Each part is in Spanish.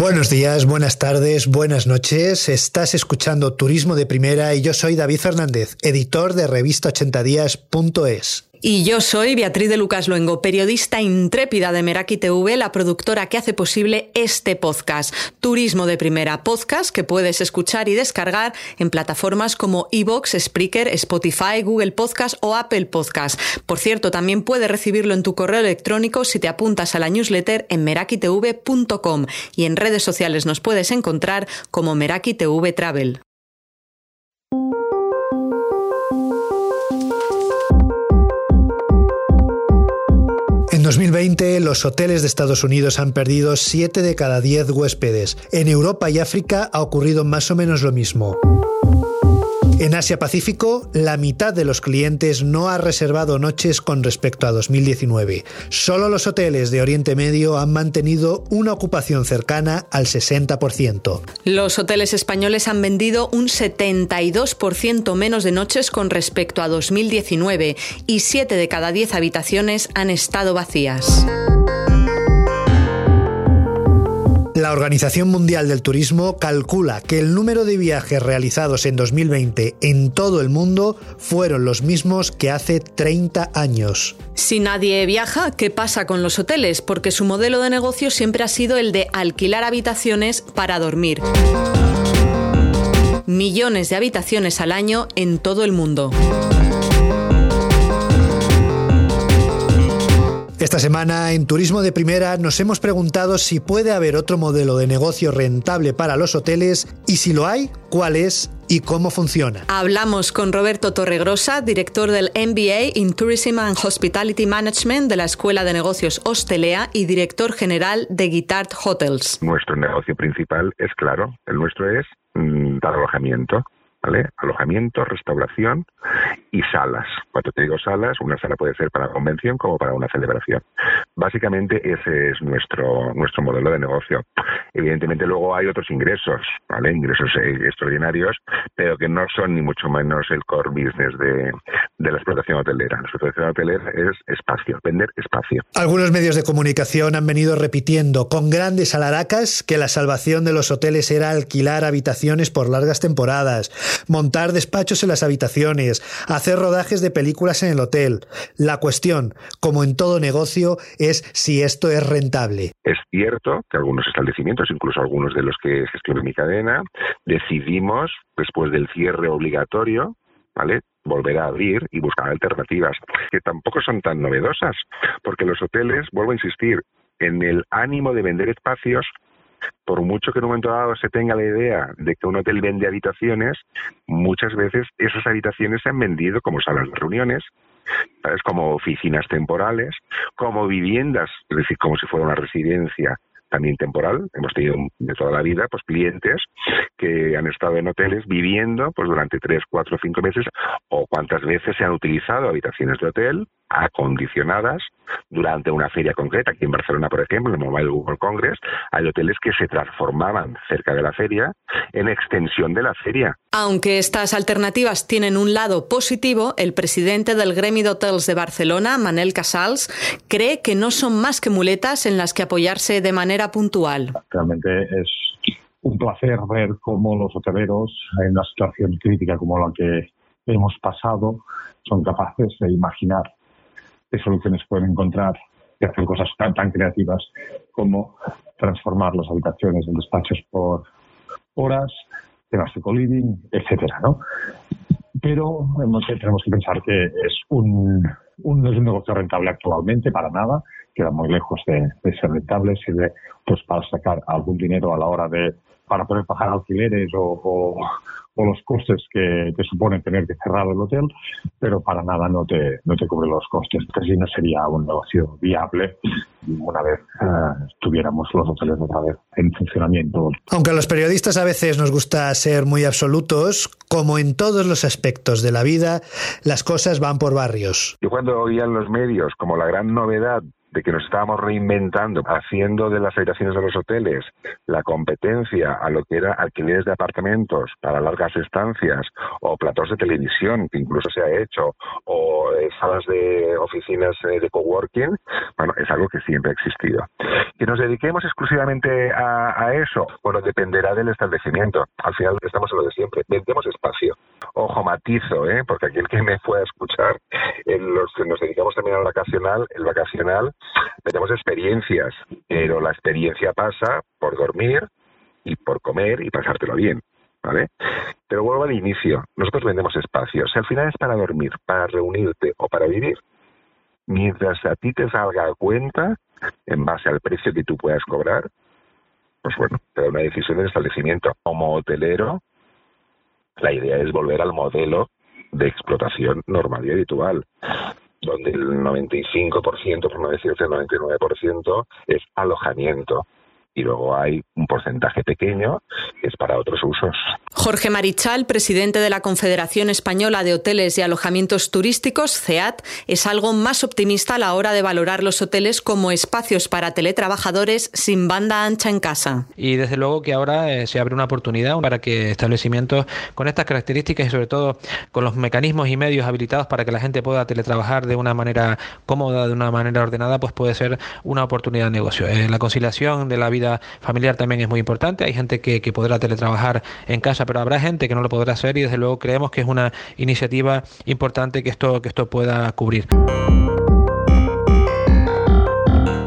Buenos días, buenas tardes, buenas noches. Estás escuchando Turismo de Primera y yo soy David Fernández, editor de revista 80días.es. Y yo soy Beatriz de Lucas Luengo, periodista intrépida de Meraki TV, la productora que hace posible este podcast, Turismo de Primera, podcast que puedes escuchar y descargar en plataformas como Evox, Spreaker, Spotify, Google Podcast o Apple Podcast. Por cierto, también puedes recibirlo en tu correo electrónico si te apuntas a la newsletter en merakitv.com y en redes sociales nos puedes encontrar como Meraki TV Travel. 2020, los hoteles de Estados Unidos han perdido 7 de cada 10 huéspedes. En Europa y África ha ocurrido más o menos lo mismo. En Asia-Pacífico, la mitad de los clientes no ha reservado noches con respecto a 2019. Solo los hoteles de Oriente Medio han mantenido una ocupación cercana al 60%. Los hoteles españoles han vendido un 72% menos de noches con respecto a 2019 y 7 de cada 10 habitaciones han estado vacías. La Organización Mundial del Turismo calcula que el número de viajes realizados en 2020 en todo el mundo fueron los mismos que hace 30 años. Si nadie viaja, ¿qué pasa con los hoteles? Porque su modelo de negocio siempre ha sido el de alquilar habitaciones para dormir. Millones de habitaciones al año en todo el mundo. Esta semana en Turismo de Primera nos hemos preguntado si puede haber otro modelo de negocio rentable para los hoteles y si lo hay, cuál es y cómo funciona. Hablamos con Roberto Torregrosa, director del MBA in Tourism and Hospitality Management de la Escuela de Negocios Hostelea y director general de Guitart Hotels. Nuestro negocio principal es claro, el nuestro es mm, dar alojamiento. ¿vale? Alojamiento, restauración y salas. Cuando te digo salas, una sala puede ser para convención como para una celebración. Básicamente ese es nuestro nuestro modelo de negocio. Evidentemente luego hay otros ingresos. Ingresos eh, extraordinarios, pero que no son ni mucho menos el core business de, de la explotación hotelera. La explotación hotelera es espacio, vender espacio. Algunos medios de comunicación han venido repitiendo con grandes alaracas que la salvación de los hoteles era alquilar habitaciones por largas temporadas, montar despachos en las habitaciones, hacer rodajes de películas en el hotel. La cuestión, como en todo negocio, es si esto es rentable. Es cierto que algunos establecimientos, incluso algunos de los que gestionan mi cadena, decidimos, después del cierre obligatorio, ¿vale? volver a abrir y buscar alternativas que tampoco son tan novedosas, porque los hoteles, vuelvo a insistir, en el ánimo de vender espacios, por mucho que en un momento dado se tenga la idea de que un hotel vende habitaciones, muchas veces esas habitaciones se han vendido como salas de reuniones, ¿sabes? como oficinas temporales, como viviendas, es decir, como si fuera una residencia también temporal. Hemos tenido de toda la vida pues clientes que han estado en hoteles viviendo pues durante tres, cuatro, cinco meses o cuántas veces se han utilizado habitaciones de hotel acondicionadas durante una feria concreta. Aquí en Barcelona, por ejemplo, en el Mobile Google Congress, hay hoteles que se transformaban cerca de la feria en extensión de la feria. Aunque estas alternativas tienen un lado positivo, el presidente del Gremi de Hotels de Barcelona, Manel Casals, cree que no son más que muletas en las que apoyarse de manera puntual. Realmente es un placer ver cómo los hoteleros, en una situación crítica como la que hemos pasado, son capaces de imaginar qué soluciones pueden encontrar y hacer cosas tan, tan creativas como transformar las habitaciones en despachos por horas, temas de co-living, etcétera, ¿no? Pero tenemos que pensar que es un, un, no es un negocio rentable actualmente, para nada, queda muy lejos de, de ser rentable, sirve pues para sacar algún dinero a la hora de para poder pagar alquileres o, o, o los costes que te supone tener que cerrar el hotel, pero para nada no te, no te cubre los costes. Así no sería un negocio viable una vez uh, tuviéramos los hoteles otra vez en funcionamiento. Aunque a los periodistas a veces nos gusta ser muy absolutos, como en todos los aspectos de la vida, las cosas van por barrios. Yo cuando oía en los medios como la gran novedad de que nos estábamos reinventando, haciendo de las habitaciones de los hoteles la competencia a lo que era alquileres de apartamentos para largas estancias o platos de televisión, que incluso se ha hecho, o eh, salas de oficinas eh, de coworking, bueno, es algo que siempre ha existido. Que nos dediquemos exclusivamente a, eso, bueno, dependerá del establecimiento. Al final estamos en lo de siempre, vendemos espacio. Ojo, matizo, ¿eh? porque aquel que me fue escuchar, en los que nos dedicamos también al vacacional, el vacacional, tenemos experiencias, pero la experiencia pasa por dormir y por comer y pasártelo bien. ¿Vale? Pero vuelvo al inicio. Nosotros vendemos espacios. Si al final es para dormir, para reunirte o para vivir, mientras a ti te salga a cuenta, en base al precio que tú puedas cobrar, pues bueno, te da una decisión del establecimiento. Como hotelero, la idea es volver al modelo de explotación normal y habitual donde el 95%, por no decirte el 99%, es alojamiento y luego hay un porcentaje pequeño que es para otros usos. Jorge Marichal, presidente de la Confederación Española de Hoteles y Alojamientos Turísticos, CEAT, es algo más optimista a la hora de valorar los hoteles como espacios para teletrabajadores sin banda ancha en casa. Y desde luego que ahora eh, se abre una oportunidad para que establecimientos con estas características y sobre todo con los mecanismos y medios habilitados para que la gente pueda teletrabajar de una manera cómoda, de una manera ordenada, pues puede ser una oportunidad de negocio. Eh, la conciliación de la vida familiar también es muy importante. Hay gente que, que podrá teletrabajar en casa, pero habrá gente que no lo podrá hacer y desde luego creemos que es una iniciativa importante que esto, que esto pueda cubrir.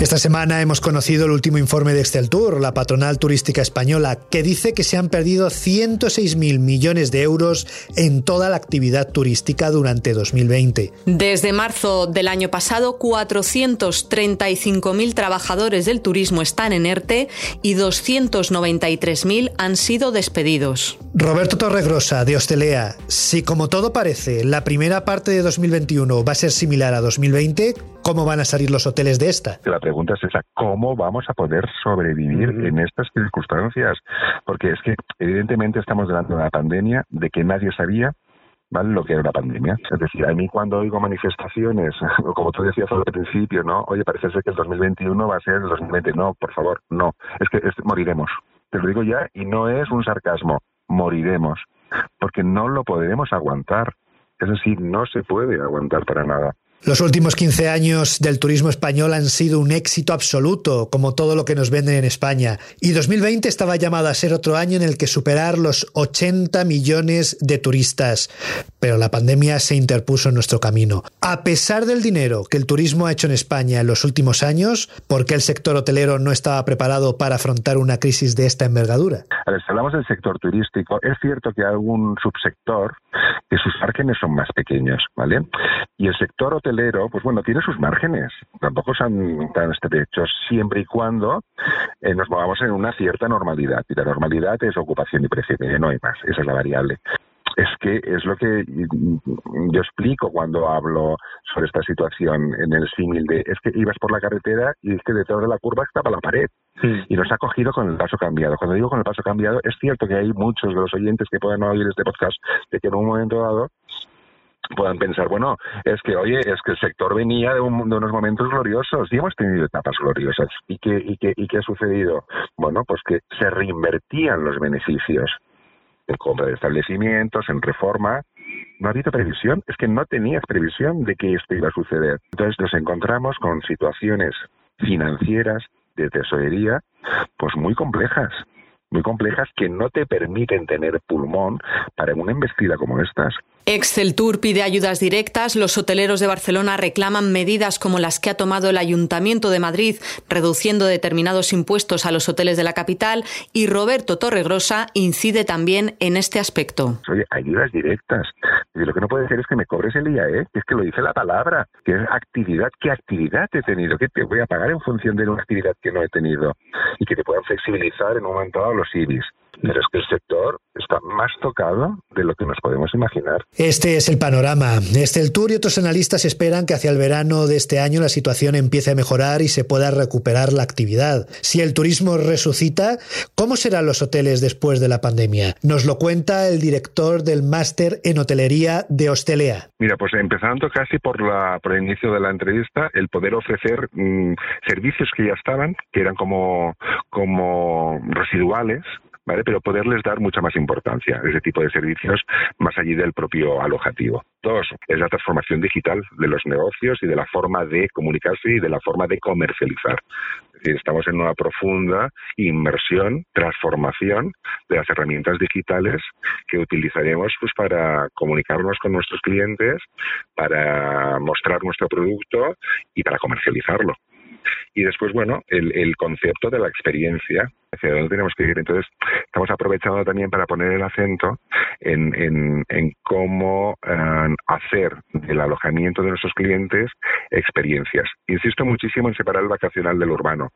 Esta semana hemos conocido el último informe de Tour, la patronal turística española, que dice que se han perdido 106.000 millones de euros en toda la actividad turística durante 2020. Desde marzo del año pasado, 435.000 trabajadores del turismo están en ERTE y 293.000 han sido despedidos. Roberto Torregrosa, de Hostelea, si como todo parece, la primera parte de 2021 va a ser similar a 2020, ¿cómo van a salir los hoteles de esta? La pregunta es esa, ¿cómo vamos a poder sobrevivir en estas circunstancias? Porque es que evidentemente estamos delante de una pandemia de que nadie sabía ¿vale? lo que era una pandemia. Es decir, a mí cuando oigo manifestaciones, como tú decías al principio, ¿no? Oye, parece ser que el 2021 va a ser el 2020. No, por favor, no. Es que moriremos. Te lo digo ya y no es un sarcasmo moriremos, porque no lo podremos aguantar. Es decir, no se puede aguantar para nada. Los últimos 15 años del turismo español han sido un éxito absoluto, como todo lo que nos venden en España. Y 2020 estaba llamado a ser otro año en el que superar los 80 millones de turistas. Pero la pandemia se interpuso en nuestro camino. A pesar del dinero que el turismo ha hecho en España en los últimos años, ¿por qué el sector hotelero no estaba preparado para afrontar una crisis de esta envergadura? A ver, si hablamos del sector turístico, es cierto que hay algún subsector que sus márgenes son más pequeños, ¿vale? Y el sector hotelero pues bueno, tiene sus márgenes. Tampoco son tan estrechos siempre y cuando eh, nos movamos en una cierta normalidad. Y la normalidad es ocupación y precio, no hay más. Esa es la variable es que es lo que yo explico cuando hablo sobre esta situación en el símil de es que ibas por la carretera y es que detrás de la curva estaba la pared y nos ha cogido con el paso cambiado. Cuando digo con el paso cambiado, es cierto que hay muchos de los oyentes que puedan oír este podcast de que en un momento dado puedan pensar, bueno, es que, oye, es que el sector venía de, unos momentos gloriosos y hemos tenido etapas gloriosas. ¿Y qué, y, qué, ¿Y qué ha sucedido? Bueno, pues que se reinvertían los beneficios en compra de establecimientos, en reforma. No ha habido previsión, es que no tenías previsión de que esto iba a suceder. Entonces nos encontramos con situaciones financieras de tesorería pues muy complejas muy complejas que no te permiten tener pulmón para una embestida como estas. Tour pide ayudas directas, los hoteleros de Barcelona reclaman medidas como las que ha tomado el Ayuntamiento de Madrid, reduciendo determinados impuestos a los hoteles de la capital, y Roberto Torregrosa incide también en este aspecto. Oye, ayudas directas. Lo que no puede ser es que me cobres el IAE, es que lo dice la palabra, que es actividad. ¿Qué actividad he tenido? ¿Qué te voy a pagar en función de una actividad que no he tenido? Y que te puedan flexibilizar en un momento dado los IBIs. Pero es que el sector está más tocado de lo que nos podemos imaginar. Este es el panorama. Este el Tour y otros analistas esperan que hacia el verano de este año la situación empiece a mejorar y se pueda recuperar la actividad. Si el turismo resucita, ¿cómo serán los hoteles después de la pandemia? Nos lo cuenta el director del máster en hotelería de Hostelea. Mira, pues empezando casi por, la, por el inicio de la entrevista, el poder ofrecer mm, servicios que ya estaban, que eran como, como residuales, ¿vale? Pero poderles dar mucha más importancia a ese tipo de servicios más allí del propio alojativo. Dos, es la transformación digital de los negocios y de la forma de comunicarse y de la forma de comercializar. Estamos en una profunda inmersión, transformación de las herramientas digitales que utilizaremos pues, para comunicarnos con nuestros clientes, para mostrar nuestro producto y para comercializarlo. Y después, bueno, el, el concepto de la experiencia, hacia dónde tenemos que ir. Entonces, estamos aprovechando también para poner el acento en, en, en cómo eh, hacer del alojamiento de nuestros clientes experiencias. Insisto muchísimo en separar el vacacional del urbano.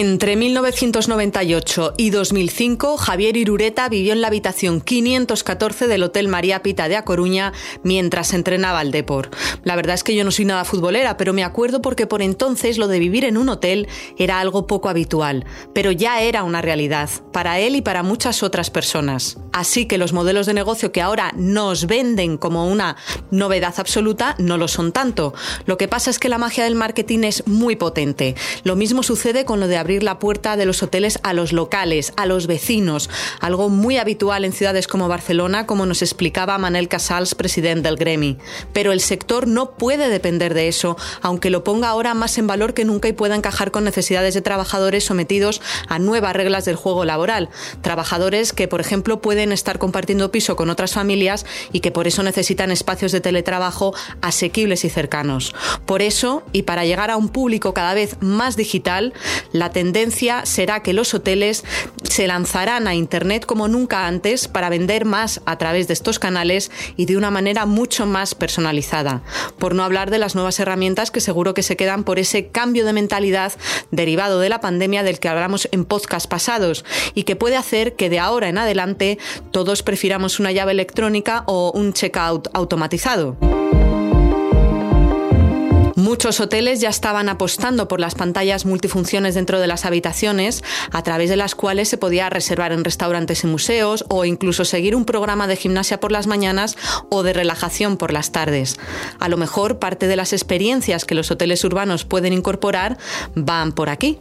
Entre 1998 y 2005, Javier Irureta vivió en la habitación 514 del Hotel María Pita de A Coruña mientras entrenaba al Depor. La verdad es que yo no soy nada futbolera, pero me acuerdo porque por entonces lo de vivir en un hotel era algo poco habitual, pero ya era una realidad, para él y para muchas otras personas. Así que los modelos de negocio que ahora nos venden como una novedad absoluta no lo son tanto. Lo que pasa es que la magia del marketing es muy potente. Lo mismo sucede con lo de abrir la puerta de los hoteles a los locales, a los vecinos, algo muy habitual en ciudades como Barcelona, como nos explicaba Manel Casals, presidente del Gremi. Pero el sector no puede depender de eso, aunque lo ponga ahora más en valor que nunca y pueda encajar con necesidades de trabajadores sometidos a nuevas reglas del juego laboral. Trabajadores que, por ejemplo, pueden estar compartiendo piso con otras familias y que por eso necesitan espacios de teletrabajo asequibles y cercanos. Por eso, y para llegar a un público cada vez más digital, la tendencia será que los hoteles se lanzarán a Internet como nunca antes para vender más a través de estos canales y de una manera mucho más personalizada. Por no hablar de las nuevas herramientas que seguro que se quedan por ese cambio de mentalidad derivado de la pandemia del que hablamos en podcast pasados y que puede hacer que de ahora en adelante todos prefiramos una llave electrónica o un checkout automatizado. Muchos hoteles ya estaban apostando por las pantallas multifunciones dentro de las habitaciones, a través de las cuales se podía reservar en restaurantes y museos o incluso seguir un programa de gimnasia por las mañanas o de relajación por las tardes. A lo mejor parte de las experiencias que los hoteles urbanos pueden incorporar van por aquí.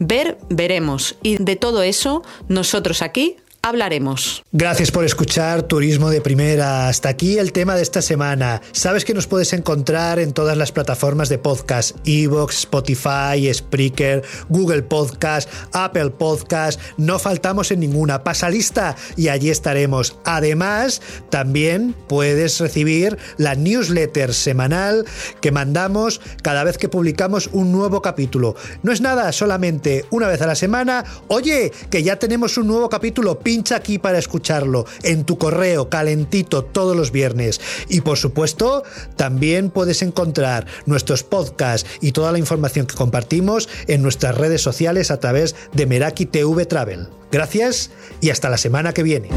Ver, veremos. Y de todo eso, nosotros aquí hablaremos. Gracias por escuchar Turismo de Primera. Hasta aquí el tema de esta semana. Sabes que nos puedes encontrar en todas las plataformas de podcast, Evox, Spotify, Spreaker, Google Podcast, Apple Podcast. No faltamos en ninguna. Pasa lista y allí estaremos. Además, también puedes recibir la newsletter semanal que mandamos cada vez que publicamos un nuevo capítulo. No es nada, solamente una vez a la semana. Oye, que ya tenemos un nuevo capítulo pincha aquí para escucharlo en tu correo calentito todos los viernes. Y por supuesto, también puedes encontrar nuestros podcasts y toda la información que compartimos en nuestras redes sociales a través de Meraki TV Travel. Gracias y hasta la semana que viene.